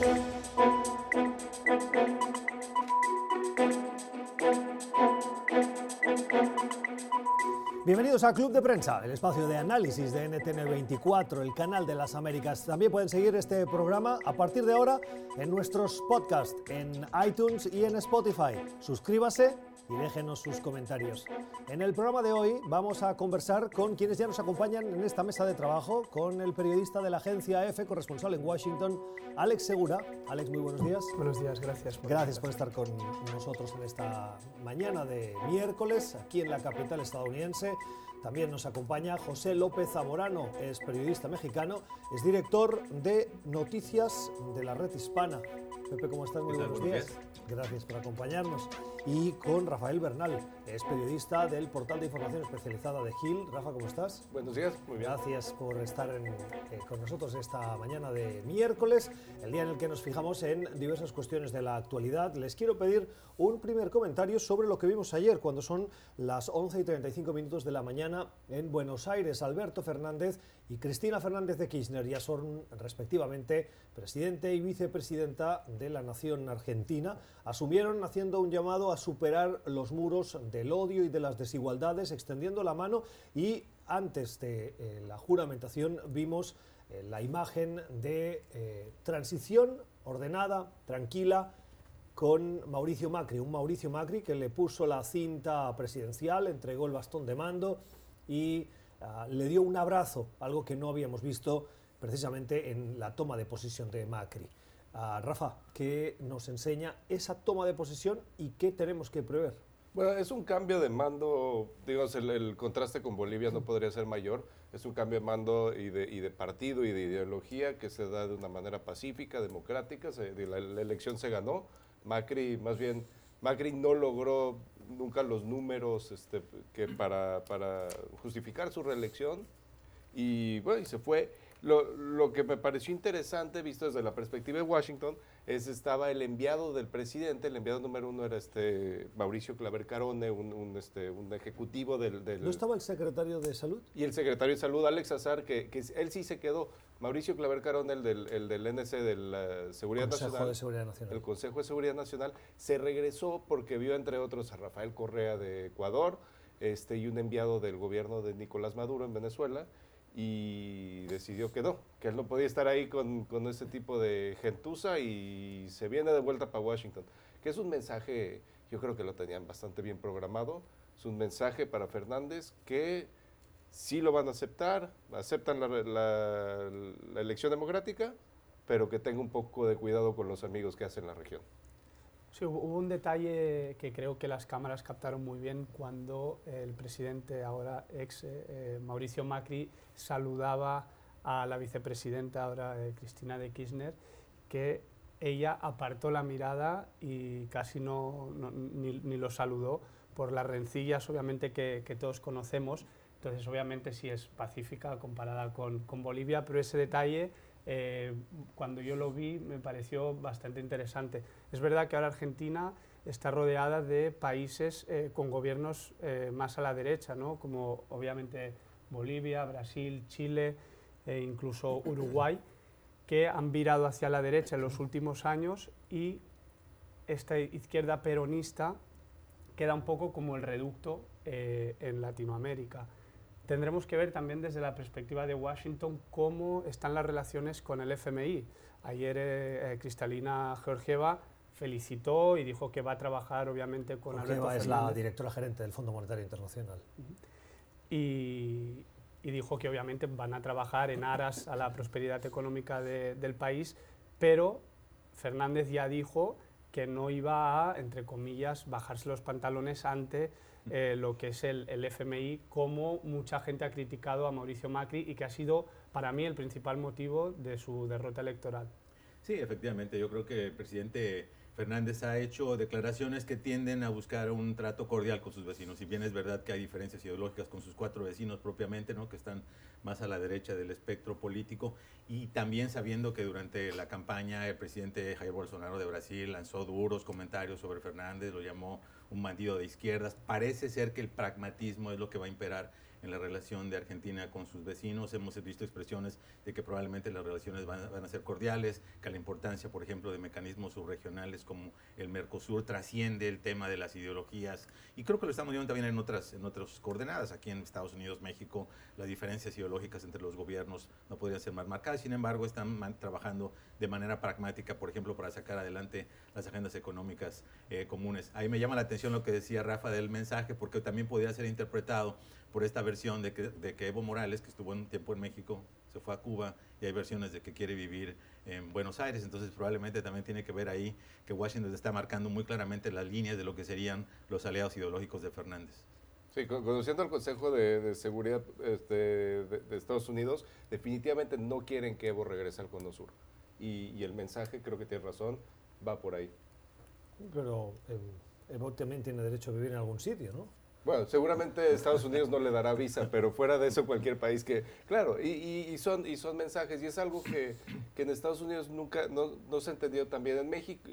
Thank you. Bienvenidos a Club de Prensa, el espacio de análisis de NTN24, el canal de las Américas. También pueden seguir este programa a partir de ahora en nuestros podcasts, en iTunes y en Spotify. Suscríbase y déjenos sus comentarios. En el programa de hoy vamos a conversar con quienes ya nos acompañan en esta mesa de trabajo, con el periodista de la agencia EFE, corresponsal en Washington, Alex Segura. Alex, muy buenos días. Buenos días, gracias. Por gracias por estar con nosotros en esta mañana de miércoles, aquí en la capital estadounidense. También nos acompaña José López Zamorano, es periodista mexicano, es director de Noticias de la Red Hispana. Pepe, ¿cómo estás? Muy buenos días. Gracias por acompañarnos. Y con Rafael Bernal, es periodista del portal de información especializada de Gil. Rafa, ¿cómo estás? Buenos días, muy bien. Gracias por estar eh, con nosotros esta mañana de miércoles, el día en el que nos fijamos en diversas cuestiones de la actualidad. Les quiero pedir un primer comentario sobre lo que vimos ayer, cuando son las 11 y 35 minutos de la mañana en Buenos Aires. Alberto Fernández y Cristina Fernández de Kirchner ya son respectivamente presidente y vicepresidenta de la nación argentina. Asumieron haciendo un llamado a superar los muros del odio y de las desigualdades, extendiendo la mano y antes de eh, la juramentación vimos eh, la imagen de eh, transición ordenada, tranquila, con Mauricio Macri, un Mauricio Macri que le puso la cinta presidencial, entregó el bastón de mando y Ah, le dio un abrazo, algo que no habíamos visto precisamente en la toma de posesión de Macri. Ah, Rafa, ¿qué nos enseña esa toma de posesión y qué tenemos que prever? Bueno, es un cambio de mando, digamos, el, contraste con Bolivia no podría ser mayor, es un cambio de mando y de, partido y de ideología que se da de una manera pacífica, democrática, la, elección se ganó, Macri más bien, Macri no logró nunca los números este, que para, para, justificar su reelección. Y bueno, y se fue. Lo, lo, que me pareció interesante, visto desde la perspectiva de Washington, es estaba el enviado del presidente, el enviado número uno era este Mauricio Claver Carone, un, este, un ejecutivo del, del, ¿No estaba el secretario de Salud? Y el secretario de Salud, Alex Azar, que, que él sí se quedó. Mauricio Claver Carone, el del, el del NC de la Seguridad Consejo Nacional. De Seguridad Nacional. El Consejo de Seguridad Nacional se regresó porque vio, entre otros, a Rafael Correa de Ecuador este, y un enviado del gobierno de Nicolás Maduro en Venezuela y decidió que no, que él no podía estar ahí con, con ese tipo de gentuza y se viene de vuelta para Washington, que es un mensaje, yo creo que lo tenían bastante bien programado, es un mensaje para Fernández que sí lo van a aceptar, aceptan la, la elección democrática, pero que tenga un poco de cuidado con los amigos que hacen la región. Sí, hubo un detalle que creo que las cámaras captaron muy bien cuando el presidente, ahora ex eh, eh, Mauricio Macri, saludaba a la vicepresidenta, ahora eh, Cristina de Kirchner, que ella apartó la mirada y casi no, ni, lo saludó por las rencillas, obviamente, que, que, todos conocemos. Entonces, obviamente, sí es pacífica comparada con, con Bolivia, pero ese detalle eh, cuando yo lo vi me pareció bastante interesante. Es verdad que ahora Argentina está rodeada de países eh, con gobiernos eh, más a la derecha, ¿no? como obviamente Bolivia, Brasil, Chile e incluso Uruguay, que han virado hacia la derecha en los últimos años y esta izquierda peronista queda un poco como el reducto en Latinoamérica. Tendremos que ver también desde la perspectiva de Washington cómo están las relaciones con el FMI. Ayer eh, eh, Cristalina Georgieva felicitó y dijo que va a trabajar obviamente con Georgieva es la directora gerente del Fondo Monetario Internacional. y, dijo que obviamente van a trabajar en aras a la prosperidad económica del país, pero Fernández ya dijo que no iba a, entre comillas, bajarse los pantalones ante eh, lo que es el, el, FMI, como mucha gente ha criticado a Mauricio Macri y que ha sido para mí el principal motivo de su derrota electoral. Sí, efectivamente, yo creo que el presidente Fernández ha hecho declaraciones que tienden a buscar un trato cordial con sus vecinos. Si bien es verdad que hay diferencias ideológicas con sus cuatro vecinos propiamente, ¿no? que están más a la derecha del espectro político, y también sabiendo que durante la campaña el presidente Jair Bolsonaro de Brasil lanzó duros comentarios sobre Fernández, lo llamó un bandido de izquierdas. Parece ser que el pragmatismo es lo que va a imperar en la relación de Argentina con sus vecinos. Hemos visto expresiones de que probablemente las relaciones van, a ser cordiales, que la importancia, por ejemplo, de mecanismos subregionales como el Mercosur trasciende el tema de las ideologías. Y creo que lo estamos viendo también en otras, en otras coordenadas. Aquí en Estados Unidos, México, las diferencias ideológicas entre los gobiernos no podrían ser más marcadas. Sin embargo, están trabajando de manera pragmática, por ejemplo, para sacar adelante las agendas económicas eh, comunes. Ahí me llama la atención lo que decía Rafa del mensaje, porque también podría ser interpretado por esta versión de que, de que Evo Morales, que estuvo un tiempo en México, se fue a Cuba y hay versiones de que quiere vivir en Buenos Aires, entonces probablemente también tiene que ver ahí que Washington está marcando muy claramente las líneas de lo que serían los aliados ideológicos de Fernández. Sí, conociendo al Consejo de, Seguridad este, de, Estados Unidos, definitivamente no quieren que Evo regrese al Cono Sur. Y, el mensaje, creo que tiene razón, va por ahí. Pero eh, Evo también tiene derecho a vivir en algún sitio, ¿no? Bueno, seguramente Estados Unidos no le dará visa, pero fuera de eso cualquier país que, claro, y, son, y son mensajes, y es algo que, que en Estados Unidos nunca, no, no se entendió también. En México,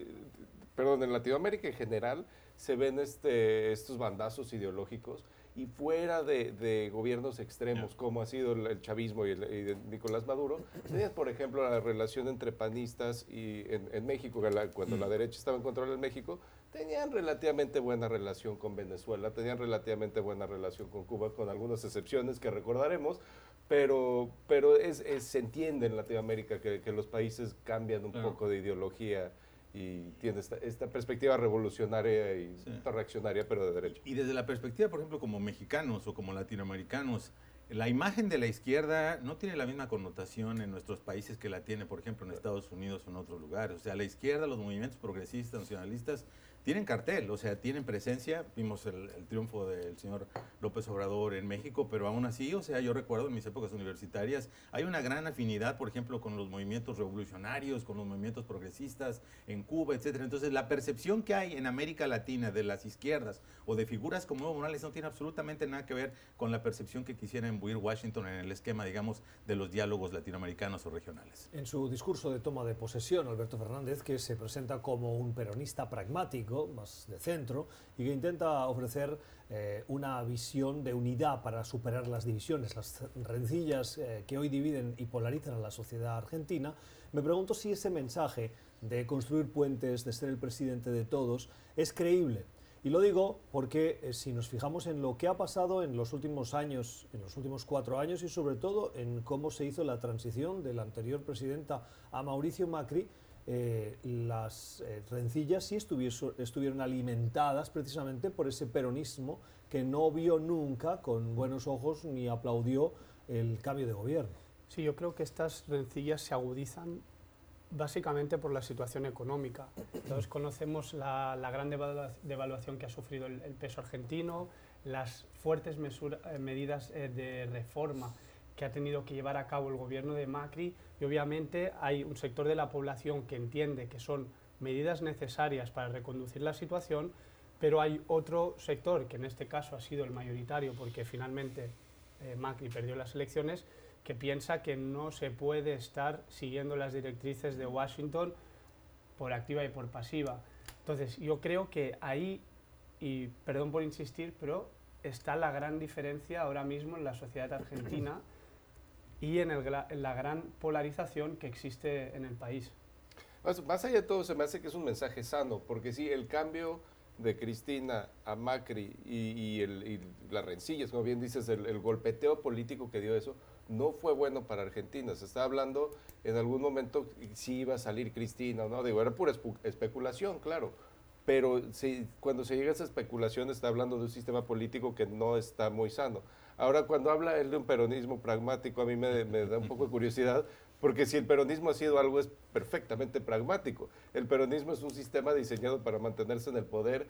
perdón, en Latinoamérica en general, se ven este, estos bandazos ideológicos y fuera de, gobiernos extremos como ha sido el, chavismo y, el, Nicolás Maduro, tenías por ejemplo la relación entre panistas y en, México, cuando la derecha estaba en control en México, tenían relativamente buena relación con Venezuela, tenían relativamente buena relación con Cuba, con algunas excepciones que recordaremos, pero, pero es, se entiende en Latinoamérica que, los países cambian un poco de ideología y tiene esta, perspectiva revolucionaria y reaccionaria, pero de derecha. Y desde la perspectiva, por ejemplo, como mexicanos o como latinoamericanos, la imagen de la izquierda no tiene la misma connotación en nuestros países que la tiene, por ejemplo, en Estados Unidos o en otros lugares. O sea, la izquierda, los movimientos progresistas, nacionalistas, tienen cartel, o sea, tienen presencia. Vimos el, triunfo del señor López Obrador en México, pero aún así, o sea, yo recuerdo en mis épocas universitarias, hay una gran afinidad, por ejemplo, con los movimientos revolucionarios, con los movimientos progresistas en Cuba, etcétera. Entonces, la percepción que hay en América Latina de las izquierdas o de figuras como Evo Morales no tiene absolutamente nada que ver con la percepción que quisiera imbuir Washington en el esquema, digamos, de los diálogos latinoamericanos o regionales. En su discurso de toma de posesión, Alberto Fernández, que se presenta como un peronista pragmático, más de centro, y que intenta ofrecer eh, una visión de unidad para superar las divisiones, las rencillas eh, que hoy dividen y polarizan a la sociedad argentina, me pregunto si ese mensaje de construir puentes, de ser el presidente de todos, es creíble. Y lo digo porque eh, si nos fijamos en lo que ha pasado en los últimos años, en los últimos cuatro años y sobre todo en cómo se hizo la transición de la anterior presidenta a Mauricio Macri, eh, las eh, rencillas sí estuvieron alimentadas precisamente por ese peronismo que no vio nunca con buenos ojos ni aplaudió el cambio de gobierno. Sí, yo creo que estas rencillas se agudizan básicamente por la situación económica. Todos conocemos la, gran devaluación que ha sufrido el, peso argentino, las fuertes eh, medidas de reforma que ha tenido que llevar a cabo el gobierno de Macri y obviamente hay un sector de la población que entiende que son medidas necesarias para reconducir la situación, pero hay otro sector, que en este caso ha sido el mayoritario porque finalmente eh, Macri perdió las elecciones, que piensa que no se puede estar siguiendo las directrices de Washington por activa y por pasiva. Entonces, yo creo que ahí, y perdón por insistir, pero está la gran diferencia ahora mismo en la sociedad argentina y en, la gran polarización que existe en el país. Más, allá de todo, se me hace que es un mensaje sano, porque sí, el cambio de Cristina a Macri y, el, las rencillas, como bien dices, el, golpeteo político que dio eso, no fue bueno para Argentina. Se está hablando en algún momento si iba a salir Cristina o no. Digo, era pura especulación, claro. Pero si, cuando se llega a esa especulación, está hablando de un sistema político que no está muy sano. Ahora, cuando habla él de un peronismo pragmático, a mí me, da un poco de curiosidad, porque si el peronismo ha sido algo es perfectamente pragmático. El peronismo es un sistema diseñado para mantenerse en el poder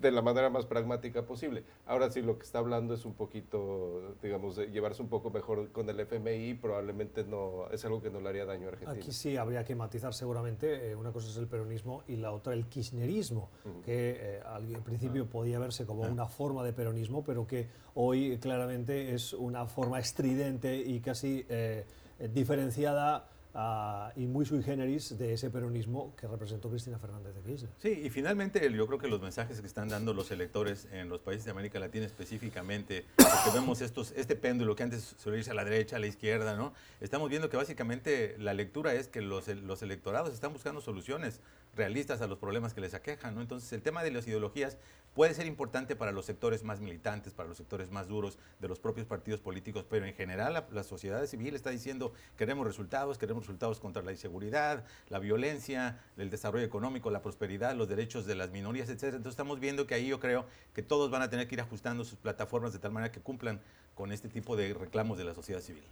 de la manera más pragmática posible. Ahora sí, lo que está hablando es un poquito, digamos, de llevarse un poco mejor con el FMI, probablemente no es algo que no le haría daño a Argentina. Aquí sí habría que matizar seguramente, eh, una cosa es el peronismo y la otra el kirchnerismo, que eh, al principio podía verse como una forma de peronismo, pero que hoy claramente es una forma estridente y casi eh, diferenciada ah, y muy sui generis de ese peronismo que representó Cristina Fernández de Kirchner. Sí, y finalmente yo creo que los mensajes que están dando los electores en los países de América Latina específicamente, porque vemos estos, este péndulo que antes solía irse a la derecha, a la izquierda, ¿no? Estamos viendo que básicamente la lectura es que los, los electorados están buscando soluciones realistas a los problemas que les aquejan, ¿no? Entonces el tema de las ideologías puede ser importante para los sectores más militantes, para los sectores más duros de los propios partidos políticos, pero en general la, la sociedad civil está diciendo queremos resultados, queremos resultados contra la inseguridad, la violencia, el desarrollo económico, la prosperidad, los derechos de las minorías, etcétera. Entonces estamos viendo que ahí yo creo que todos van a tener que ir ajustando sus plataformas de tal manera que cumplan con este tipo de reclamos de la sociedad civil.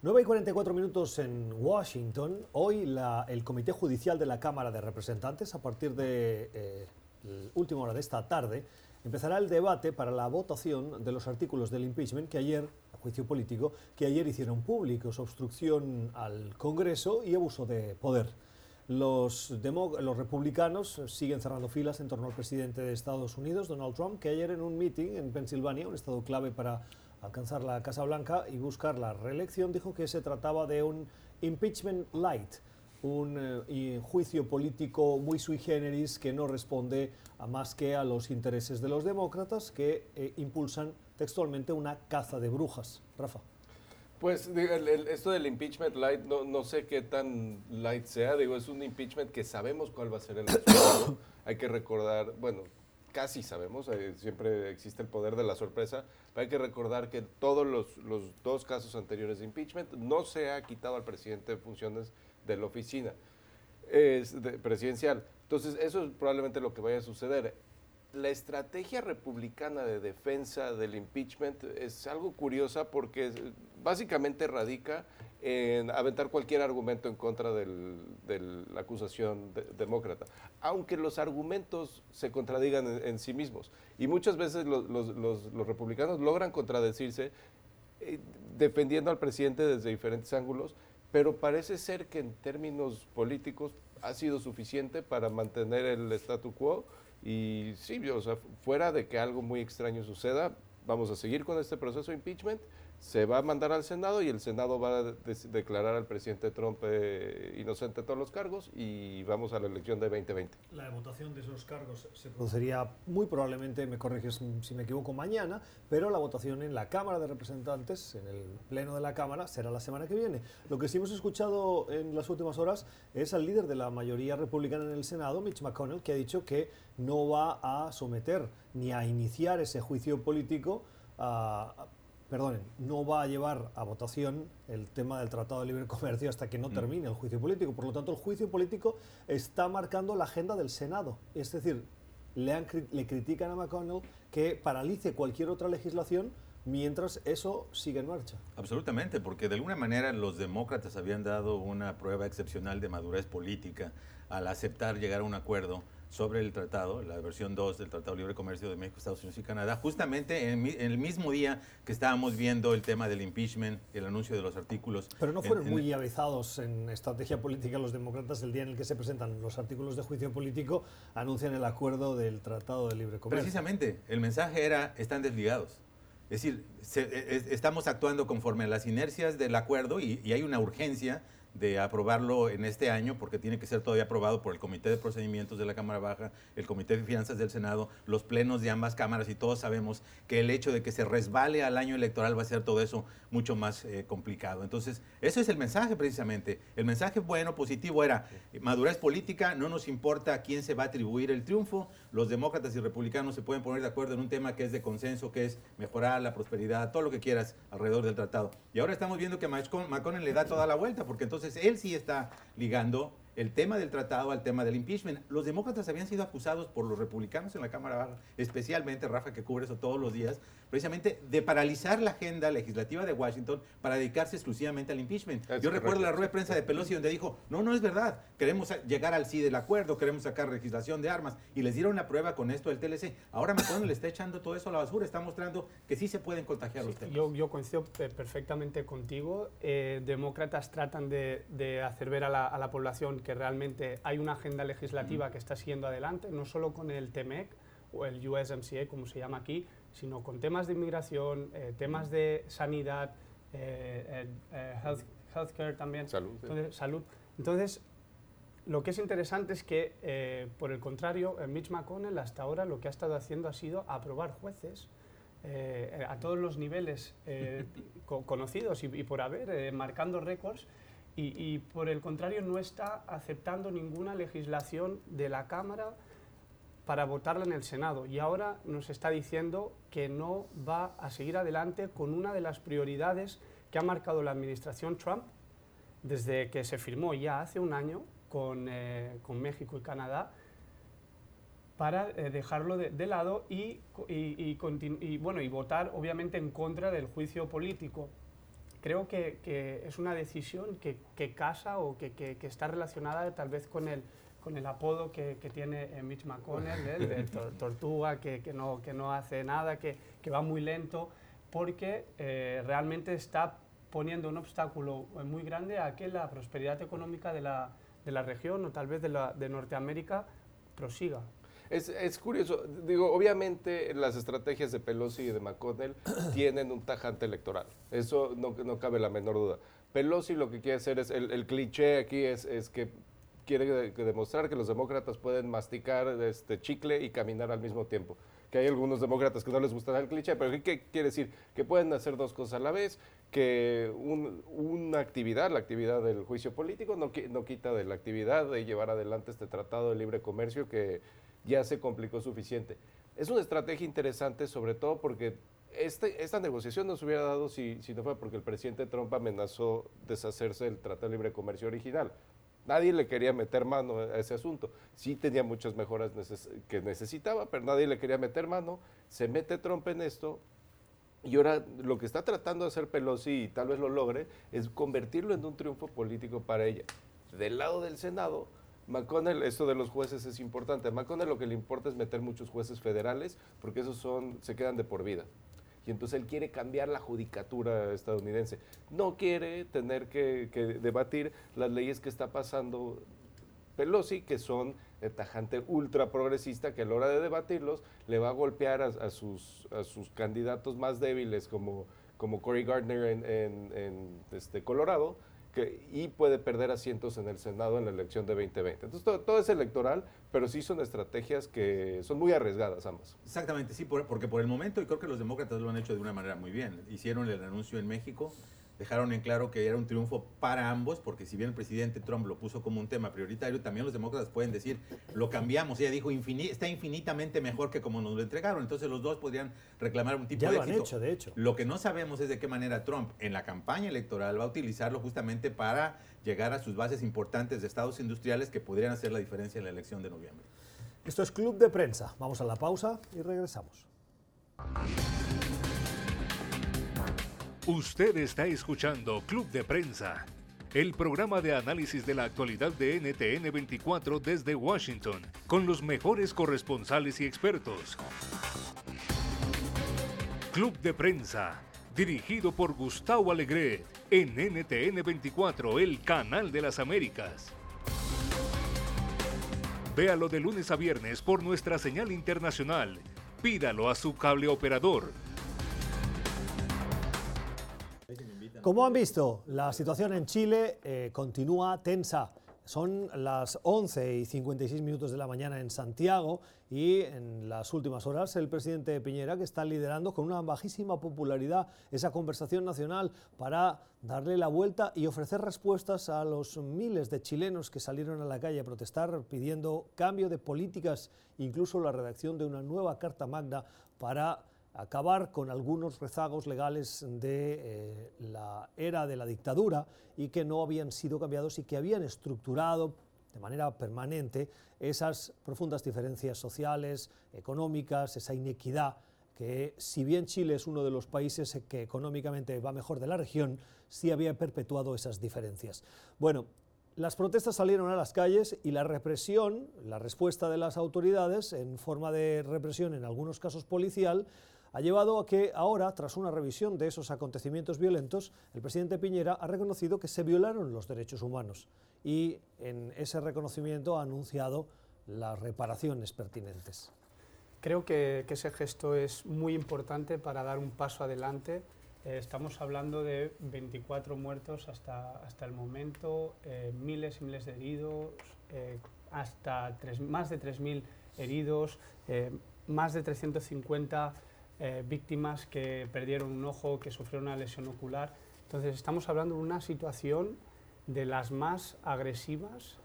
9 y 44 minutos en Washington. Hoy la, el Comité Judicial de la Cámara de Representantes, a partir de eh, la última hora de esta tarde, empezará el debate para la votación de los artículos del impeachment que ayer, juicio político, que ayer hicieron públicos, obstrucción al Congreso y abuso de poder. Los, los, republicanos siguen cerrando filas en torno al presidente de Estados Unidos, Donald Trump, que ayer en un meeting en Pensilvania, un estado clave para alcanzar la Casa Blanca y buscar la reelección, dijo que se trataba de un impeachment light, un eh, juicio político muy sui generis que no responde a más que a los intereses de los demócratas que eh, impulsan textualmente una caza de brujas. Rafa. Pues el, el, esto del impeachment light, no, no, sé qué tan light sea, digo, es un impeachment que sabemos cuál va a ser el resultado. Hay que recordar, bueno, casi sabemos, eh, siempre existe el poder de la sorpresa, pero hay que recordar que todos los, los, dos casos anteriores de impeachment no se ha quitado al presidente de funciones de la oficina es de, presidencial. Entonces, eso es probablemente lo que vaya a suceder. La estrategia republicana de defensa del impeachment es algo curiosa porque básicamente radica en aventar cualquier argumento en contra de la acusación de, demócrata, aunque los argumentos se contradigan en, en sí mismos. Y muchas veces los, los republicanos logran contradecirse eh, defendiendo al presidente desde diferentes ángulos, pero parece ser que en términos políticos ha sido suficiente para mantener el statu quo. Y sí, o sea, fuera de que algo muy extraño suceda, vamos a seguir con este proceso de impeachment se va a mandar al Senado y el Senado va a de declarar al presidente Trump eh, inocente de todos los cargos y vamos a la elección de 2020. La votación de esos cargos se produciría muy probablemente, me corriges si me equivoco, mañana, pero la votación en la Cámara de Representantes, en el Pleno de la Cámara, será la semana que viene. Lo que sí hemos escuchado en las últimas horas es al líder de la mayoría republicana en el Senado, Mitch McConnell, que ha dicho que no va a someter ni a iniciar ese juicio político a perdonen, no va a llevar a votación el tema del Tratado de Libre Comercio hasta que no termine el juicio político. Por lo tanto, el juicio político está marcando la agenda del Senado. Es decir, le, han, le critican a McConnell que paralice cualquier otra legislación mientras eso sigue en marcha. Absolutamente, porque de alguna manera los demócratas habían dado una prueba excepcional de madurez política al aceptar llegar a un acuerdo sobre el tratado, la versión 2 del Tratado de Libre Comercio de México, Estados Unidos y Canadá, justamente en, en, el mismo día que estábamos viendo el tema del impeachment, el anuncio de los artículos. Pero no fueron en, muy avisados en estrategia política los demócratas el día en el que se presentan los artículos de juicio político, anuncian el acuerdo del Tratado de Libre Comercio. Precisamente, el mensaje era, están desligados. Es decir, se, es, estamos actuando conforme a las inercias del acuerdo y, y hay una urgencia de aprobarlo en este año, porque tiene que ser todavía aprobado por el Comité de Procedimientos de la Cámara Baja, el Comité de Finanzas del Senado, los plenos de ambas cámaras, y todos sabemos que el hecho de que se resbale al año electoral va a ser todo eso mucho más eh, complicado. Entonces, ese es el mensaje precisamente. El mensaje bueno, positivo era madurez política, no nos importa a quién se va a atribuir el triunfo, los demócratas y republicanos se pueden poner de acuerdo en un tema que es de consenso, que es mejorar la prosperidad, todo lo que quieras alrededor del tratado. Y ahora estamos viendo que McConnell le da toda la vuelta, porque entonces él sí está ligando el tema del tratado al tema del impeachment. Los demócratas habían sido acusados por los republicanos en la Cámara Baja, especialmente Rafa, que cubre eso todos los días, precisamente de paralizar la agenda legislativa de Washington para dedicarse exclusivamente al impeachment. Es Yo correcto. recuerdo la rueda de prensa de Pelosi donde dijo, no, no es verdad, queremos llegar al sí del acuerdo, queremos sacar legislación de armas, y les dieron la prueba con esto del TLC. Ahora McConnell le está echando todo eso a la basura, está mostrando que sí se pueden contagiar sí, los temas. Yo, yo coincido perfectamente contigo. Eh, demócratas tratan de, de hacer ver a la, a la población que realmente hay una agenda legislativa que está siguiendo adelante, no solo con el TMEC o el USMCA, como se llama aquí, sino con temas de inmigración, eh, temas de sanidad, eh, eh, health, healthcare también. Salud, sí. Entonces, salud. Entonces, lo que es interesante es que, por el contrario, Mitch McConnell hasta ahora lo que ha estado haciendo ha sido aprobar jueces eh, a todos los niveles eh, co- conocidos y, y por haber, eh, marcando récords, y, y por el contrario no está aceptando ninguna legislación de la Cámara para votarla en el Senado. Y ahora nos está diciendo que no va a seguir adelante con una de las prioridades que ha marcado la administración Trump desde que se firmó ya hace un año con, eh, con México y Canadá para eh, dejarlo de, de lado y, y, y y, bueno, y votar obviamente en contra del juicio político. Creo que, que es una decisión que, que casa o que- que está relacionada tal vez con el, con el apodo que, que tiene eh, Mitch McConnell, ¿eh? de tor- tortuga, que, que no, que no hace nada, que, que va muy lento, porque eh, realmente está poniendo un obstáculo muy grande a que la prosperidad económica de la, de la región o tal vez de, la, de Norteamérica prosiga. Es, es curioso, digo, obviamente las estrategias de Pelosi y de McConnell tienen un tajante electoral, eso no, no cabe la menor duda. Pelosi lo que quiere hacer es, el, el cliché aquí es, es que quiere demostrar que los demócratas pueden masticar este chicle y caminar al mismo tiempo. Que hay algunos demócratas que no les gusta el cliché, pero ¿qué, quiere decir? Que pueden hacer dos cosas a la vez, que un- una actividad, la actividad del juicio político, no, no quita de la actividad de llevar adelante este tratado de libre comercio que ya se complicó suficiente. Es una estrategia interesante, sobre todo porque este, esta negociación no se hubiera dado si, si no fuera porque el presidente Trump amenazó deshacerse del Tratado de Libre Comercio original. Nadie le quería meter mano a ese asunto. Sí tenía muchas mejoras que necesitaba, pero nadie le quería meter mano. Se mete Trump en esto y ahora lo que está tratando de hacer Pelosi, y tal vez lo logre, es convertirlo en un triunfo político para ella. Del lado del Senado, McConnell, esto de los jueces es importante. A McConnell lo que le importa es meter muchos jueces federales, porque esos son, se quedan de por vida. Y entonces él quiere cambiar la judicatura estadounidense. No quiere tener que, debatir las leyes que está pasando Pelosi, que son de tajante ultra progresista, que a la hora de debatirlos le va a golpear a, a sus, a sus candidatos más débiles, como, como Cory Gardner en- en, este, Colorado, que, y puede perder asientos en el Senado en la elección de 2020. Entonces todo, todo es electoral, pero sí son estrategias que son muy arriesgadas ambas. Exactamente, sí, por- porque por el momento, y creo que los demócratas lo han hecho de una manera muy bien, hicieron el anuncio en México, dejaron en claro que era un triunfo para ambos, porque si bien el presidente Trump lo puso como un tema prioritario, también los demócratas pueden decir, lo cambiamos, ella dijo, "Infini- está infinitamente mejor que como nos lo entregaron, entonces los dos podrían reclamar un tipo Ya de lo han hecho, de hecho. Lo que no sabemos es de qué manera Trump en la campaña electoral va a utilizarlo justamente para llegar a sus bases importantes de estados industriales que podrían hacer la diferencia en la elección de noviembre. Esto es Club de Prensa. Vamos a la pausa y regresamos. Usted está escuchando Club de Prensa, el programa de análisis de la actualidad de NTN 24 desde Washington, con los mejores corresponsales y expertos. Club de Prensa, dirigido por Gustavo Alegret, en NTN 24, el canal de las Américas. Véalo de lunes a viernes por nuestra señal internacional. Pídalo a su cable operador Como han visto, la situación en Chile eh, continúa tensa. Son las 11 y 56 minutos de la mañana en Santiago y en las últimas horas el presidente Piñera que está liderando con una bajísima popularidad esa conversación nacional para darle la vuelta y ofrecer respuestas a los miles de chilenos que salieron a la calle a protestar pidiendo cambio de políticas, incluso la redacción de una nueva Carta Magna para acabar con algunos rezagos legales de eh, la era de la dictadura y que no habían sido cambiados y que habían estructurado de manera permanente esas profundas diferencias sociales, económicas, esa inequidad que si bien Chile es uno de los países que económicamente va mejor de la región, sí había perpetuado esas diferencias. Bueno, las protestas salieron a las calles y la represión, la respuesta de las autoridades en forma de represión, en algunos casos policial, ha llevado a que ahora, tras una revisión de esos acontecimientos violentos, el presidente Piñera ha reconocido que se violaron los derechos humanos y en ese reconocimiento ha anunciado las reparaciones pertinentes. Creo que, ese gesto es muy importante para dar un paso adelante eh, estamos hablando de 24 muertos hasta, hasta el momento, eh, miles y miles de heridos, eh, hasta tres, más de 3.000 heridos, más de 350 víctimas que perdieron un ojo, que sufrieron una lesión ocular. Entonces estamos hablando de una situación de las más agresivas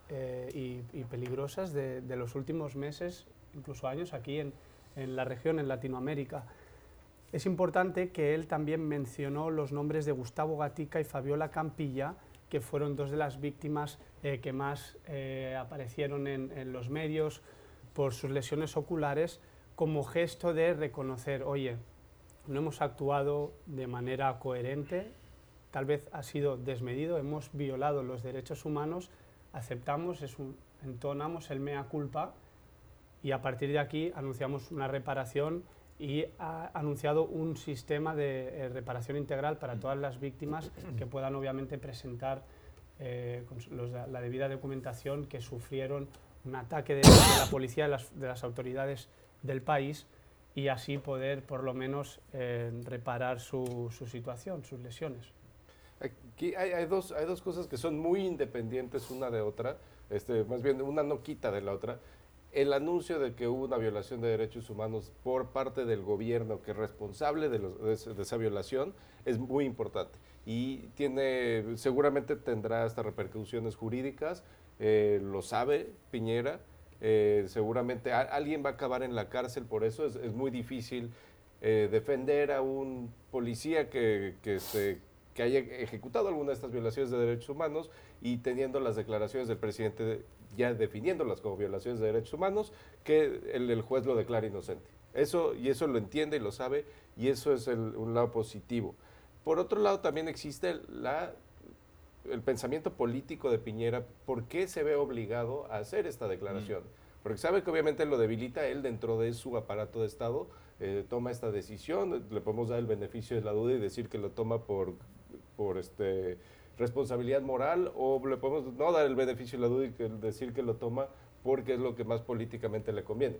y, y, peligrosas de, de, los últimos meses, incluso años, aquí en, en la región, en Latinoamérica. Es importante que él también mencionó los nombres de Gustavo Gatica y Fabiola Campilla, que fueron dos de las víctimas eh, que más eh, aparecieron en, los medios por sus lesiones oculares, como gesto de reconocer, oye, no hemos actuado de manera coherente, tal vez ha sido desmedido, hemos violado los derechos humanos, aceptamos, es entonamos el mea culpa y a partir de aquí anunciamos una reparación y ha anunciado un sistema de eh, reparación integral para todas las víctimas que puedan obviamente presentar eh, la debida documentación que sufrieron un ataque de, la policía, de las, de las, autoridades del país y así poder por lo menos eh, reparar su, su, situación, sus lesiones. Aquí hay, hay, dos, hay dos cosas que son muy independientes una de otra, este, más bien una no quita de la otra el anuncio de que hubo una violación de derechos humanos por parte del gobierno que es responsable de, esa violación es muy importante y tiene seguramente tendrá hasta repercusiones jurídicas, eh, lo sabe Piñera, eh, seguramente alguien va a acabar en la cárcel por eso, es, muy difícil eh, defender a un policía que, que, se, que haya ejecutado alguna de estas violaciones de derechos humanos y teniendo las declaraciones del presidente ya definiéndolas como violaciones de derechos humanos, que el, juez lo declara inocente. Eso, y eso lo entiende y lo sabe, y eso es un lado positivo. Por otro lado, también existe la, el pensamiento político de Piñera, ¿por qué se ve obligado a hacer esta declaración? Mm. Porque sabe que obviamente lo debilita él dentro de su aparato de Estado, eh, toma esta decisión, le podemos dar el beneficio de la duda y decir que lo toma por, por este responsabilidad moral o le podemos no dar el beneficio de la duda y decir que lo toma porque es lo que más políticamente le conviene.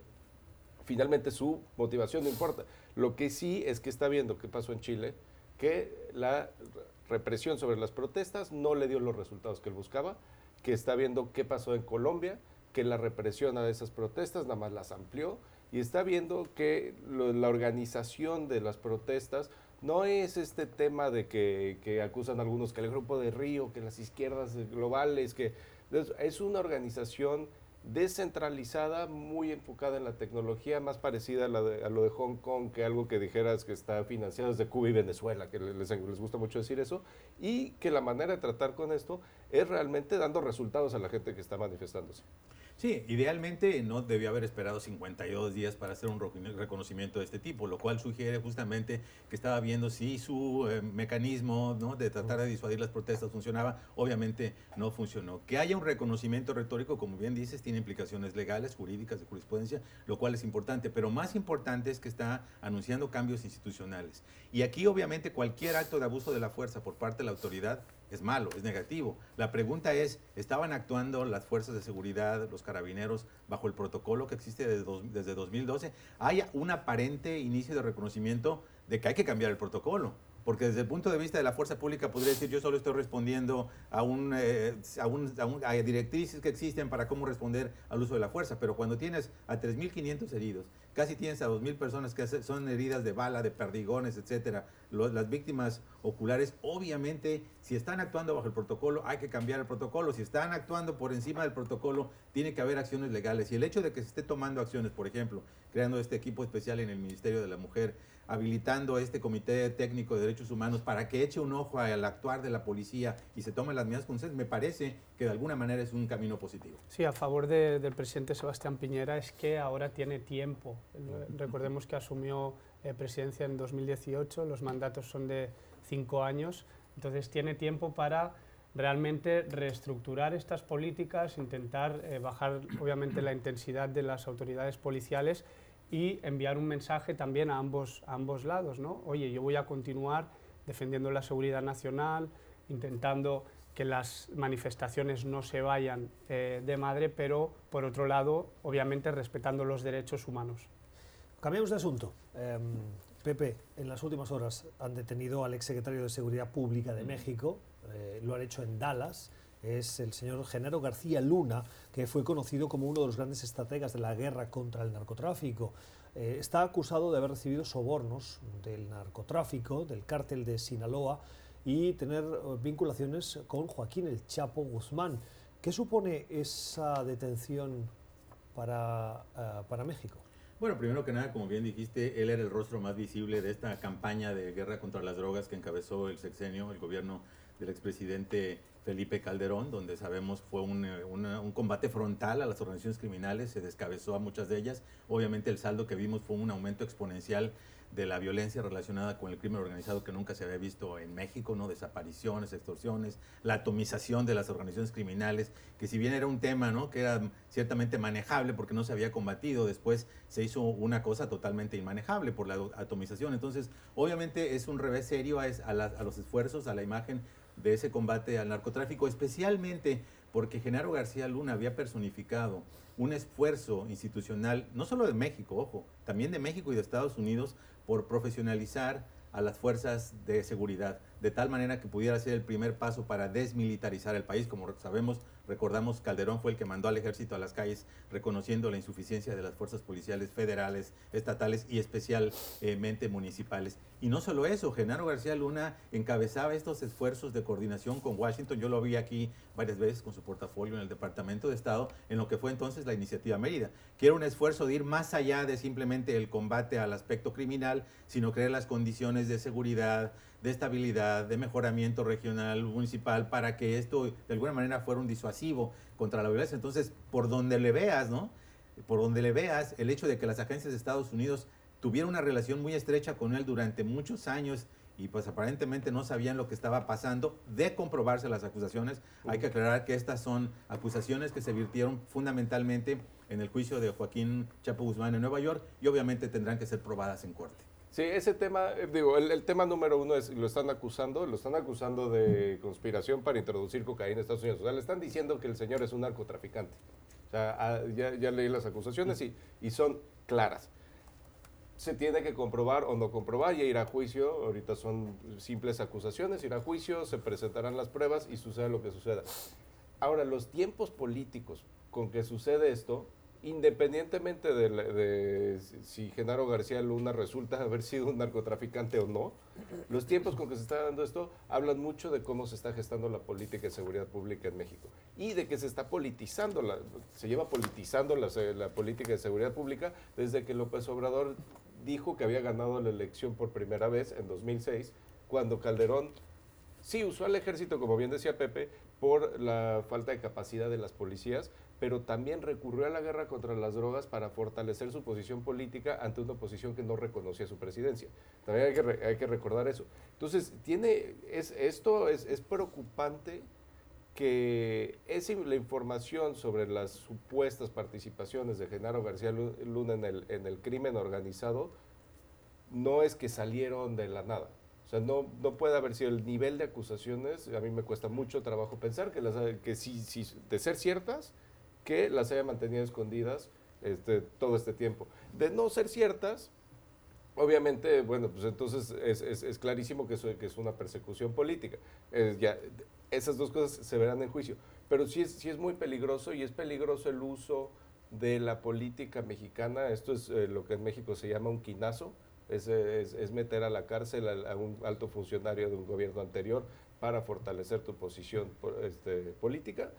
Finalmente su motivación no importa. Lo que sí es que está viendo qué pasó en Chile, que la represión sobre las protestas no le dio los resultados que él buscaba, que está viendo qué pasó en Colombia, que la represión a esas protestas nada más las amplió y está viendo que la organización de las protestas no es este tema de que, acusan algunos que el grupo de Río, que las izquierdas globales, que es una organización descentralizada, muy enfocada en la tecnología, más parecida a, lo de Hong Kong que algo que dijeras que está financiado desde Cuba y Venezuela, que les, les, gusta mucho decir eso, y que la manera de tratar con esto es realmente dando resultados a la gente que está manifestándose. Sí, idealmente no debió haber esperado 52 días para hacer un reconocimiento de este tipo, lo cual sugiere justamente que estaba viendo si su eh, mecanismo de tratar de disuadir las protestas funcionaba. Obviamente no funcionó. Que haya un reconocimiento retórico, como bien dices, tiene implicaciones legales, jurídicas, de jurisprudencia, lo cual es importante, pero más importante es que está anunciando cambios institucionales. Y aquí obviamente cualquier acto de abuso de la fuerza por parte de la autoridad es malo, es negativo. La pregunta es, ¿estaban actuando las fuerzas de seguridad, los carabineros, bajo el protocolo que existe desde, desde 2012? ¿Hay un aparente inicio de reconocimiento de que hay que cambiar el protocolo? Porque desde el punto de vista de la fuerza pública podría decir yo solo estoy respondiendo a, un, eh, a, directrices que existen para cómo responder al uso de la fuerza, pero cuando tienes a 3.500 heridos, casi tienes a 2.000 personas que son heridas de bala, de perdigones, etcétera, las víctimas oculares, obviamente si están actuando bajo el protocolo hay que cambiar el protocolo, si están actuando por encima del protocolo tiene que haber acciones legales. Y el hecho de que se esté tomando acciones, por ejemplo, creando este equipo especial en el Ministerio de la Mujer, habilitando este comité técnico de derechos humanos para que eche un ojo al actuar de la policía y se tomen las medidas conscientes, me parece que de alguna manera es un camino positivo. Sí, a favor del presidente Sebastián Piñera es que ahora tiene tiempo. Recordemos que asumió eh, presidencia en 2018, los mandatos son de cinco años, entonces tiene tiempo para realmente reestructurar estas políticas, intentar eh, bajar obviamente la intensidad de las autoridades policiales y enviar un mensaje también a ambos, ambos lados, ¿no? Oye, yo voy a continuar defendiendo la seguridad nacional, intentando que las manifestaciones no se vayan eh, de madre, pero por otro lado, obviamente respetando los derechos humanos. Cambiamos de asunto. Em, Pepe, en las últimas horas han detenido al exsecretario de Seguridad Pública de México, eh, lo han hecho en Dallas, es el señor Genaro García Luna, que fue conocido como uno de los grandes estrategas de la guerra contra el narcotráfico. Eh, está acusado de haber recibido sobornos del narcotráfico, del cártel de Sinaloa y tener eh, vinculaciones con Joaquín el Chapo Guzmán. ¿Qué supone esa detención para, para México? Bueno, primero que nada, como bien dijiste, él era el rostro más visible de esta campaña de guerra contra las drogas que encabezó el sexenio, el gobierno del expresidente Felipe Calderón, donde sabemos fue un, eh, un, combate frontal a las organizaciones criminales, se descabezó a muchas de ellas. Obviamente el saldo que vimos fue un aumento exponencial de la violencia relacionada con el crimen organizado que nunca se había visto en México, ¿no? Desapariciones, extorsiones, la atomización de las organizaciones criminales, que si bien era un tema, ¿no? Que era ciertamente manejable porque no se había combatido, después se hizo una cosa totalmente inmanejable por la atomización. Entonces, obviamente es un revés serio a, a los esfuerzos, a la imagen de ese combate al narcotráfico, especialmente porque Genaro García Luna había personificado un esfuerzo institucional, no solo de México, ojo, también de México y de Estados Unidos, por profesionalizar a las fuerzas de seguridad, de tal manera que pudiera ser el primer paso para desmilitarizar el país. Como sabemos, recordamos, Calderón fue el que mandó al ejército a las calles reconociendo la insuficiencia de las fuerzas policiales federales, estatales y especialmente municipales. Y no solo eso, Genaro García Luna encabezaba estos esfuerzos de coordinación con Washington. Yo lo vi aquí varias veces con su portafolio en el Departamento de Estado, en lo que fue entonces la iniciativa Mérida, que era un esfuerzo de ir más allá de simplemente el combate al aspecto criminal, sino crear las condiciones de seguridad, de estabilidad, de mejoramiento regional, municipal, para que esto de alguna manera fuera un disuasivo contra la violencia. Entonces, por donde le veas, ¿no? Por donde le veas, el hecho de que las agencias de Estados Unidos tuvieron una relación muy estrecha con él durante muchos años y pues aparentemente no sabían lo que estaba pasando, de comprobarse las acusaciones. Hay que aclarar que estas son acusaciones que se virtieron fundamentalmente en el juicio de Joaquín Chapo Guzmán en Nueva York y obviamente tendrán que ser probadas en corte. Sí, ese tema, eh, digo, el, tema número uno es, lo están acusando, lo están acusando de conspiración para introducir cocaína en Estados Unidos. O sea, le están diciendo que el señor es un narcotraficante. O sea, ah, ya, ya leí las acusaciones y, y son claras. Se tiene que comprobar o no comprobar y ir a juicio. Ahorita son simples acusaciones, ir a juicio, se presentarán las pruebas y sucede lo que suceda. Ahora, los tiempos políticos con que sucede esto independientemente de, si Genaro García Luna resulta haber sido un narcotraficante o no, los tiempos con que se está dando esto hablan mucho de cómo se está gestando la política de seguridad pública en México y de que se está politizando, la, se lleva politizando la, la política de seguridad pública desde que López Obrador dijo que había ganado la elección por primera vez en 2006, cuando Calderón sí usó al ejército, como bien decía Pepe, por la falta de capacidad de las policías, pero también recurrió a la guerra contra las drogas para fortalecer su posición política ante una oposición que no reconocía su presidencia. También hay que, hay que recordar eso. Entonces, tiene, es, esto es, es preocupante que es la información sobre las supuestas participaciones de Genaro García Luna en el, en el crimen organizado no es que salieron de la nada. O sea, no, no puede haber sido el nivel de acusaciones, a mí me cuesta mucho trabajo pensar que, las, que si, si de ser ciertas, que las haya mantenido escondidas este, todo este tiempo. De no ser ciertas, obviamente, bueno, pues entonces es, clarísimo que, es una persecución política. esas dos cosas se verán en juicio. Pero sí es, sí es muy peligroso y es peligroso el uso de la política mexicana. Esto es eh, lo que en México se llama un quinazo. Es, es, meter a la cárcel a, a, un alto funcionario de un gobierno anterior para fortalecer tu posición este, política.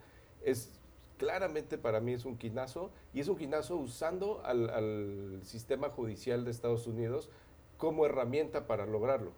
Es claramente para mí es un quinazo y es un quinazo usando al, sistema judicial de Estados Unidos como herramienta para lograrlo.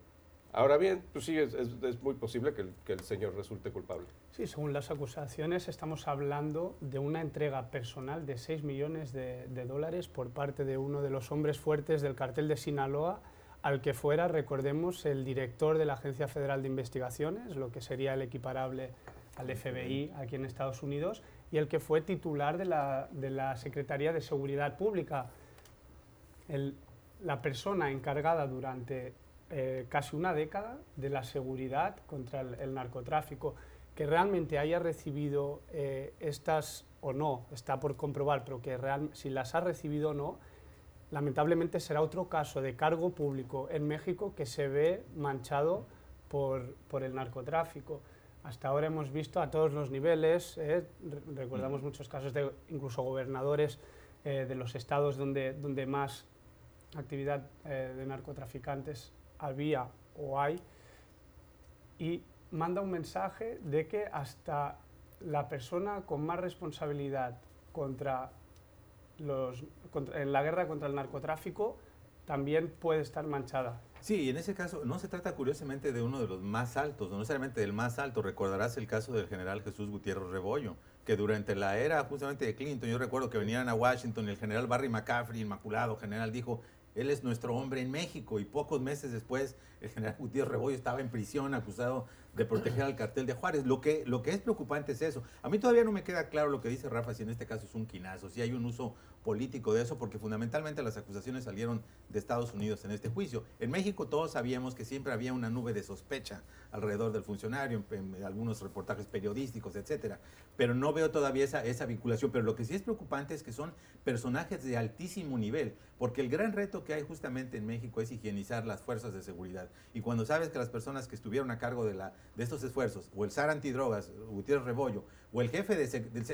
Ahora bien, pues sí, es, muy posible que el, señor resulte culpable. Sí, según las acusaciones estamos hablando de una entrega personal de 6 millones de, de dólares por parte de uno de los hombres fuertes del cartel de Sinaloa, al que fuera, recordemos, el director de la Agencia Federal de Investigaciones, lo que sería el equiparable al FBI aquí en Estados Unidos, y el que fue titular de la, de la Secretaría de Seguridad Pública. la persona encargada durante eh, casi una década de la seguridad contra el, narcotráfico, que realmente haya recibido eh, estas o no, está por comprobar, pero que real, si las ha recibido o no, lamentablemente será otro caso de cargo público en México que se ve manchado por, por el narcotráfico. Hasta ahora hemos visto a todos los niveles, eh, recordamos muchos casos de incluso gobernadores eh, de los estados donde, donde más actividad eh, de narcotraficantes había o hay, y manda un mensaje de que hasta la persona con más responsabilidad contra los, en la guerra contra el narcotráfico también puede estar manchada. Sí, en ese caso no se trata curiosamente de uno de los más altos, no necesariamente del más alto. Recordarás el caso del general Jesús Gutiérrez Rebollo, que durante la era justamente de Clinton, yo recuerdo que venían a Washington y el general Barry McCaffrey, inmaculado general, dijo, él es nuestro hombre en México y pocos meses después el general Gutiérrez Rebollo estaba en prisión acusado de proteger al cartel de Juárez. Lo que, lo que es preocupante es eso. A mí todavía no me queda claro lo que dice Rafa, si en este caso es un quinazo, si hay un uso político de eso, porque fundamentalmente las acusaciones salieron de Estados Unidos en este juicio. En México todos sabíamos que siempre había una nube de sospecha alrededor del funcionario, en, algunos reportajes periodísticos, etcétera. Pero no veo todavía esa, esa vinculación. Pero lo que sí es preocupante es que son personajes de altísimo nivel, porque el gran reto que hay justamente en México es higienizar las fuerzas de seguridad. Y cuando sabes que las personas que estuvieron a cargo de, la, de estos esfuerzos, o el SAR antidrogas, Gutiérrez Rebollo, o el jefe de,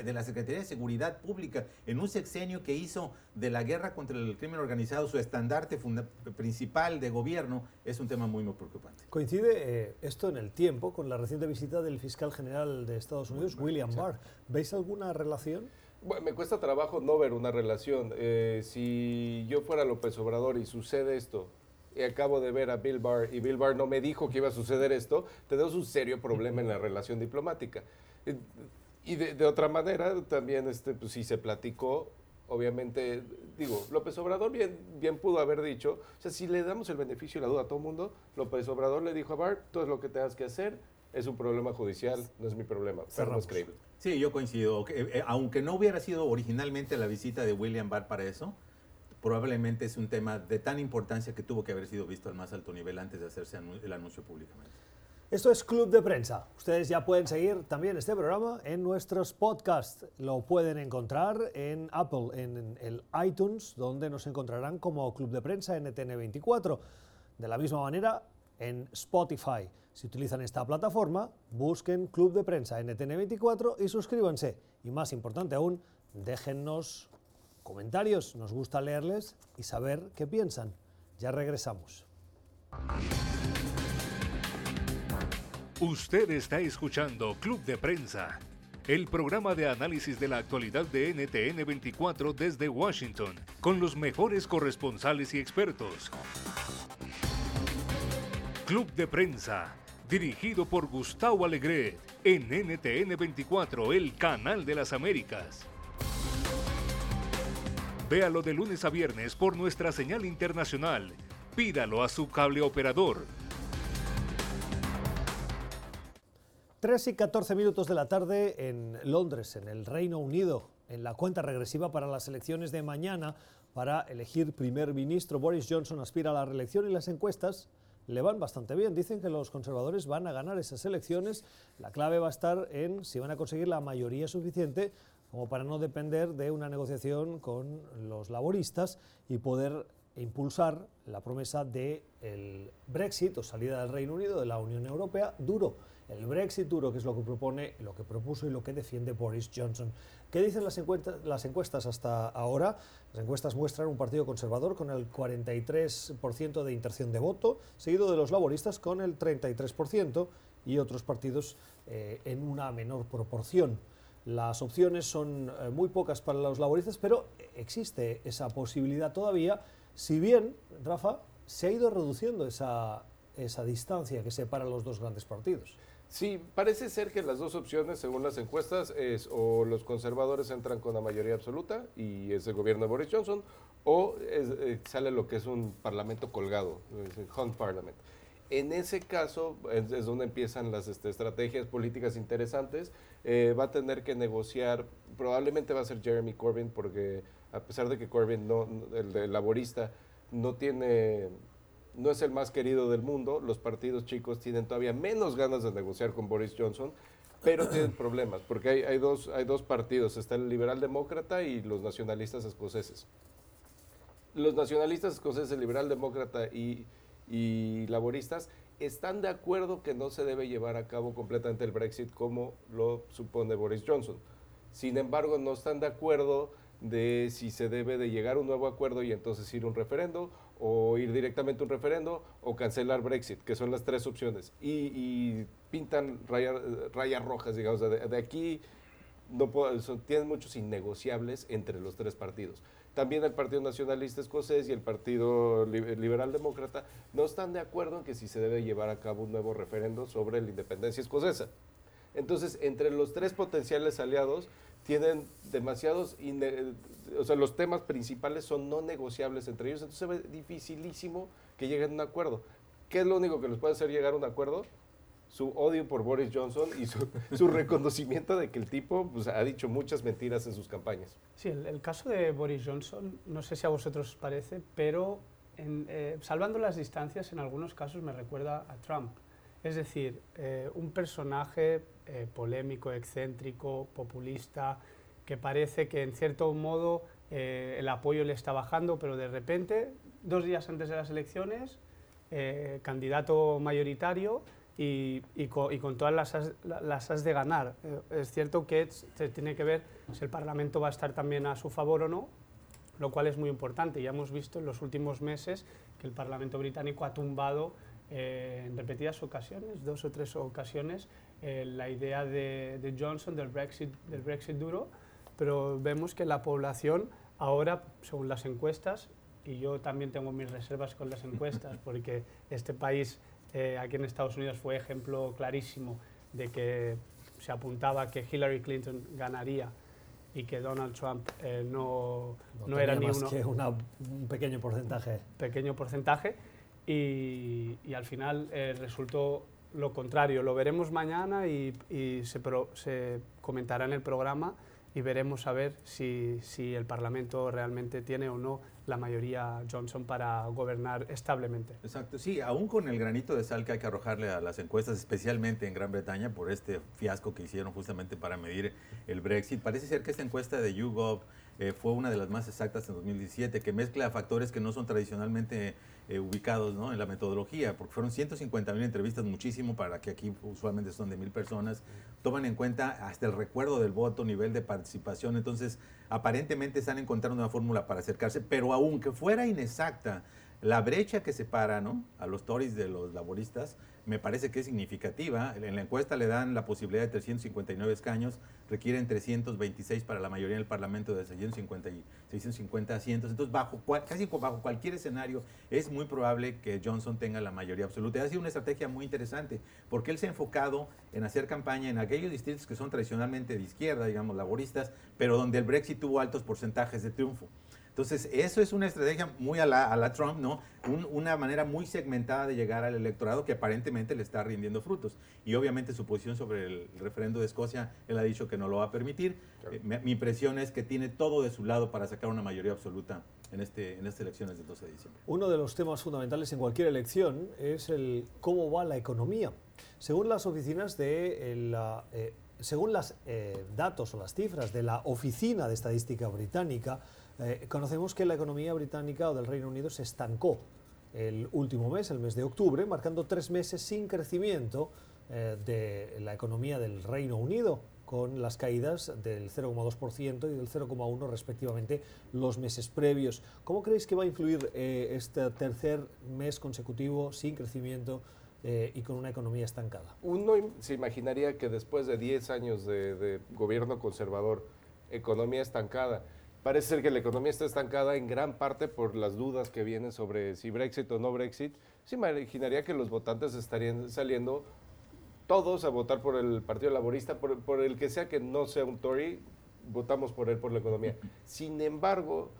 de, la Secretaría de Seguridad Pública, en un sexenio que hizo de la guerra contra el crimen organizado su estandarte principal de gobierno, es un tema muy, muy preocupante. Coincide eh, esto en el tiempo con la reciente visita del fiscal general de Estados Unidos, William Barr. ¿Veis alguna relación? Bueno, me cuesta trabajo no ver una relación. Eh, si yo fuera López Obrador y sucede esto, y acabo de ver a Bill Barr y Bill Barr no me dijo que iba a suceder esto, tenemos un serio problema en la relación diplomática. Eh, y de, otra manera, también este, pues, si se platicó, obviamente, digo, López Obrador bien, bien pudo haber dicho, o sea, si le damos el beneficio de la duda a todo el mundo, López Obrador le dijo a Barr, todo es lo que tengas que hacer, es un problema judicial, no es mi problema, pero no es creíble. Sí, yo coincido. Eh, aunque no hubiera sido originalmente la visita de William Barr para eso, probablemente es un tema de tan importancia que tuvo que haber sido visto al más alto nivel antes de hacerse el anuncio públicamente. Esto es Club de Prensa. Ustedes ya pueden seguir también este programa en nuestros podcasts. Lo pueden encontrar en Apple, en el iTunes, donde nos encontrarán como Club de Prensa NTN24. De la misma manera, en Spotify. Si utilizan esta plataforma, busquen Club de Prensa NTN24 y suscríbanse. Y más importante aún, déjennos comentarios. Nos gusta leerles y saber qué piensan. Ya regresamos. Usted está escuchando Club de Prensa, el programa de análisis de la actualidad de NTN 24 desde Washington, con los mejores corresponsales y expertos. Club de Prensa, dirigido por Gustavo Alegre, en NTN 24, el canal de las Américas. Véalo de lunes a viernes por nuestra señal internacional. Pídalo a su cable operador 3 y 14 minutos de la tarde en Londres, en el Reino Unido, en la cuenta regresiva para las elecciones de mañana para elegir primer ministro. Boris Johnson aspira a la reelección y las encuestas le van bastante bien. Dicen que los conservadores van a ganar esas elecciones. La clave va a estar en si van a conseguir la mayoría suficiente como para no depender de una negociación con los laboristas y poder impulsar la promesa de el Brexit o salida del Reino Unido de la Unión Europea duro el Brexit duro, que es lo que propone, lo que propuso y lo que defiende Boris Johnson. ¿Qué dicen las encuestas, las encuestas hasta ahora? Las encuestas muestran un partido conservador con el 43% de intención de voto, seguido de los laboristas con el 33% y otros partidos eh, en una menor proporción. Las opciones son eh, muy pocas para los laboristas, pero existe esa posibilidad todavía, si bien, Rafa, se ha ido reduciendo esa, esa distancia que separa los dos grandes partidos. Sí, parece ser que las dos opciones, según las encuestas, es o los conservadores entran con la mayoría absoluta y es el gobierno de Boris Johnson, o eh, sale lo que es un parlamento colgado, es el Hunt Parliament. En ese caso es, donde empiezan las este, estrategias políticas interesantes. Eh, va a tener que negociar, probablemente va a ser Jeremy Corbyn, porque a pesar de que Corbyn, no, el laborista, no tiene no es el más querido del mundo, los partidos chicos tienen todavía menos ganas de negociar con Boris Johnson, pero tienen problemas, porque hay, dos, hay dos partidos, está el liberal demócrata y los nacionalistas escoceses. los nacionalistas escoceses, liberal demócrata y, y laboristas están de acuerdo que no se debe llevar a cabo completamente el Brexit como lo supone Boris Johnson. Sin embargo, no están de acuerdo de si se debe de llegar a un nuevo acuerdo y entonces ir a un referendo o ir directamente a un referendo o cancelar Brexit, que son las tres opciones. Y, pintan rayas rojas, digamos, de, aquí no tienen muchos innegociables entre los tres partidos. También el Partido Nacionalista Escocés y el Partido Liberal Demócrata no están de acuerdo en que si se debe llevar a cabo un nuevo referendo sobre la independencia escocesa. Entonces, entre los tres potenciales aliados, tienen demasiados, o sea, los temas principales son no negociables entre ellos, entonces se ve dificilísimo que lleguen a un acuerdo. ¿Qué es lo único que les puede hacer llegar a un acuerdo? Su odio por Boris Johnson y su, reconocimiento de que el tipo pues, ha dicho muchas mentiras en sus campañas. Sí, el, caso de Boris Johnson, no sé si a vosotros os parece, pero eh, salvando las distancias, en algunos casos me recuerda a Trump. Es decir, eh, un personaje eh, polémico, excéntrico, populista, que parece que en cierto modo eh, el apoyo le está bajando, pero de repente, dos días antes de las elecciones, candidato mayoritario y, con, todas las as, las de ganar. es cierto que se tiene que ver si el Parlamento va a estar también a su favor o no, lo cual es muy importante. Ya hemos visto en los últimos meses que el Parlamento británico ha tumbado eh, en repetidas ocasiones, dos o tres ocasiones, eh, la idea de, Johnson del Brexit, del Brexit duro, pero vemos que la población ahora, según las encuestas, y yo también tengo mis reservas con las encuestas, porque este país eh, aquí en Estados Unidos fue ejemplo clarísimo de que se apuntaba que Hillary Clinton ganaría y que Donald Trump no, no, era ni uno, que un pequeño porcentaje. Pequeño porcentaje y, al final eh, resultó lo contrario. Lo veremos mañana y, se, se, comentará en el programa y veremos a ver si, si, el Parlamento realmente tiene o no la mayoría Johnson para gobernar establemente. Exacto, sí, aún con el granito de sal que hay que arrojarle a las encuestas, especialmente en Gran Bretaña, por este fiasco que hicieron justamente para medir el Brexit, parece ser que esta encuesta de YouGov eh, fue una de las más exactas en 2017, que mezcla factores que no son tradicionalmente eh, ubicados ¿no? en la metodología, porque fueron 150 mil entrevistas, muchísimo para que aquí usualmente son de mil personas, toman en cuenta hasta el recuerdo del voto, nivel de participación, entonces aparentemente están encontrando una fórmula para acercarse, pero aunque fuera inexacta, la brecha que separa ¿no? a los Tories de los laboristas me parece que es significativa. En la encuesta le dan la posibilidad de 359 escaños, requieren 326 para la mayoría del Parlamento de 650, y 650 asientos. Entonces, bajo, casi bajo cualquier escenario, es muy probable que Johnson tenga la mayoría absoluta. Ha sido una estrategia muy interesante, porque él se ha enfocado en hacer campaña en aquellos distritos que son tradicionalmente de izquierda, digamos, laboristas, pero donde el Brexit tuvo altos porcentajes de triunfo. Entonces, eso es una estrategia muy a la, Trump, ¿no? una manera muy segmentada de llegar al electorado que aparentemente le está rindiendo frutos. Y obviamente su posición sobre el referendo de Escocia, él ha dicho que no lo va a permitir. Eh, mi, impresión es que tiene todo de su lado para sacar una mayoría absoluta en, este, en estas elecciones del 12 de diciembre. Uno de los temas fundamentales en cualquier elección es el cómo va la economía. Según las oficinas de la... Eh, según los eh, datos o las cifras de la Oficina de Estadística Británica, eh, conocemos que la economía británica o del Reino Unido se estancó el último mes, el mes de octubre, marcando tres meses sin crecimiento eh, de la economía del Reino Unido, con las caídas del 0,2% y del 0,1% respectivamente los meses previos. ¿Cómo creéis que va a influir este tercer mes consecutivo sin crecimiento y con una economía estancada? Uno se imaginaría que después de 10 años de gobierno conservador, economía estancada, Parece ser que la economía está estancada en gran parte por las dudas que vienen sobre si Brexit o no Brexit. Se imaginaría que los votantes estarían saliendo todos a votar por el Partido Laborista, por, el que sea que no sea un Tory, votamos por él por la economía. Sin embargo,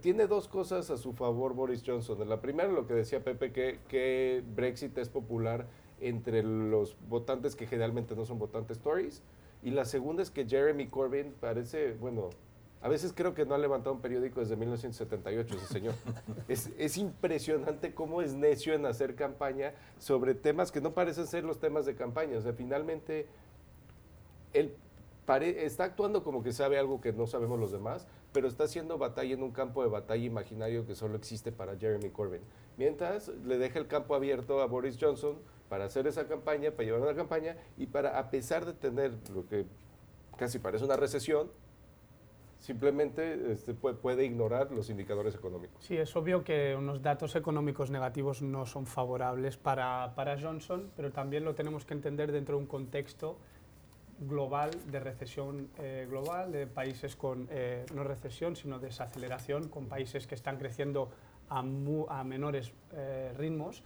tiene dos cosas a su favor Boris Johnson. La primera, lo que decía Pepe, que, que Brexit es popular entre los votantes que generalmente no son votantes Tories. Y la segunda es que Jeremy Corbyn parece, bueno, a veces creo que no ha levantado un periódico desde 1978 ese señor. es, impresionante cómo es necio en hacer campaña sobre temas que no parecen ser los temas de campaña. O sea, finalmente, él está actuando como que sabe algo que no sabemos los demás, pero está haciendo batalla en un campo de batalla imaginario que solo existe para Jeremy Corbyn. Mientras le deja el campo abierto a Boris Johnson para hacer esa campaña, para llevar una campaña y para, a pesar de tener lo que casi parece una recesión, simplemente este, puede, ignorar los indicadores económicos. Sí, es obvio que unos datos económicos negativos no son favorables para, para Johnson, pero también lo tenemos que entender dentro de un contexto global de recesión eh, global, de países con eh, no recesión, sino desaceleración, con países que están creciendo a, a menores eh, ritmos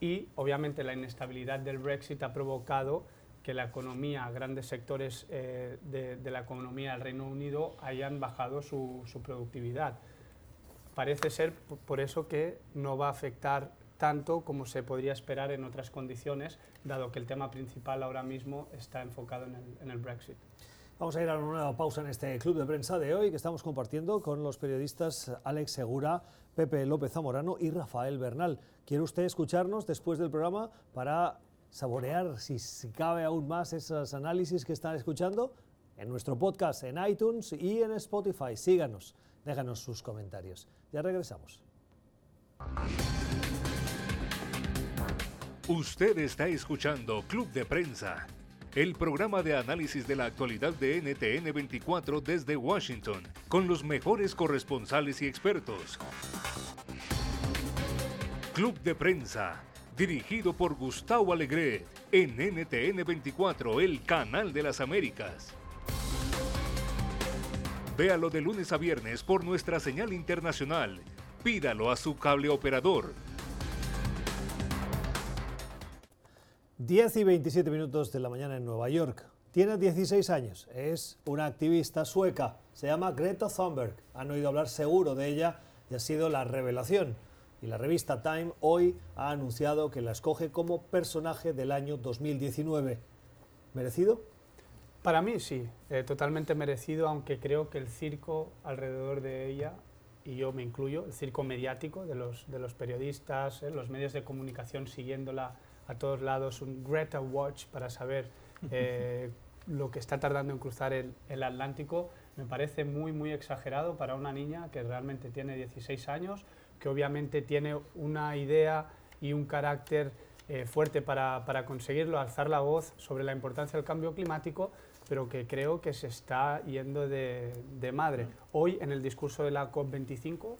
y obviamente la inestabilidad del Brexit ha provocado que la economía, grandes sectores de, de, la economía del Reino Unido hayan bajado su, su productividad. Parece ser por eso que no va a afectar tanto como se podría esperar en otras condiciones, dado que el tema principal ahora mismo está enfocado en el, Brexit. Vamos a ir a una nueva pausa en este club de prensa de hoy que estamos compartiendo con los periodistas Alex Segura, Pepe López Zamorano y Rafael Bernal. ¿Quiere usted escucharnos después del programa para saborear, si, cabe aún más, esos análisis que están escuchando? En nuestro podcast, en iTunes y en Spotify. Síganos, déjanos sus comentarios. Ya regresamos. Usted está escuchando Club de Prensa, el programa de análisis de la actualidad de NTN 24 desde Washington, con los mejores corresponsales y expertos. Club de Prensa, dirigido por Gustavo Alegre, en NTN 24, el canal de las Américas. Véalo de lunes a viernes por nuestra señal internacional. Pídalo a su cable operador 10 y 27 minutos de la mañana en Nueva York. Tiene 16 años, es una activista sueca, se llama Greta Thunberg. Han oído hablar seguro de ella y ha sido la revelación. Y la revista Time hoy ha anunciado que la escoge como personaje del año 2019. ¿Merecido? Para mí sí, eh, totalmente merecido, aunque creo que el circo alrededor de ella, y yo me incluyo, el circo mediático de los, de los periodistas, eh, los medios de comunicación siguiéndola a todos lados, un Greta Watch para saber eh, lo que está tardando en cruzar el, el, Atlántico, me parece muy, muy exagerado para una niña que realmente tiene 16 años, que obviamente tiene una idea y un carácter eh, fuerte para, para, conseguirlo, alzar la voz sobre la importancia del cambio climático, pero que creo que se está yendo de, de madre. Hoy, en el discurso de la COP25,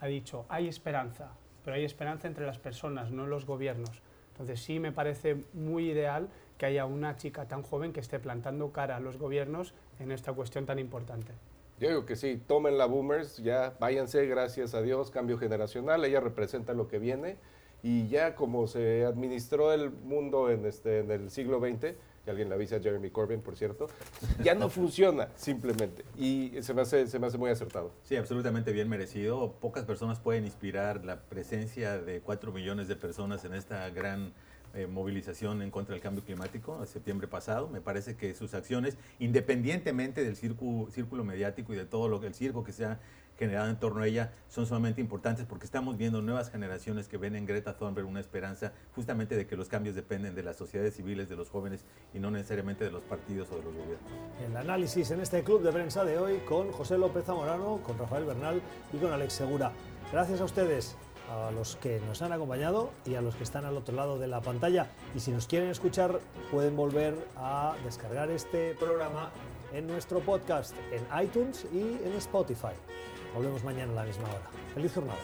ha dicho, hay esperanza, pero hay esperanza entre las personas, no en los gobiernos. Entonces sí me parece muy ideal que haya una chica tan joven que esté plantando cara a los gobiernos en esta cuestión tan importante. Yo digo que sí, tomen la boomers, ya váyanse, gracias a Dios, cambio generacional, ella representa lo que viene y ya como se administró el mundo en, este, en el siglo XX, que alguien le avisa Jeremy Corbyn, por cierto, ya no funciona simplemente. Y se me, hace, se me hace muy acertado. Sí, absolutamente bien merecido. Pocas personas pueden inspirar la presencia de cuatro millones de personas en esta gran eh, movilización en contra del cambio climático en septiembre pasado. Me parece que sus acciones, independientemente del círculo, círculo mediático y de todo lo el circo que se ha generado en torno a ella son sumamente importantes porque estamos viendo nuevas generaciones que ven en Greta Thunberg una esperanza justamente de que los cambios dependen de las sociedades civiles, de los jóvenes y no necesariamente de los partidos o de los gobiernos. El análisis en este club de prensa de hoy con José López Zamorano, con Rafael Bernal y con Alex Segura. Gracias a ustedes, a los que nos han acompañado y a los que están al otro lado de la pantalla. Y si nos quieren escuchar, pueden volver a descargar este programa en nuestro podcast en iTunes y en Spotify. Volvemos mañana a la misma hora. Feliz jornada.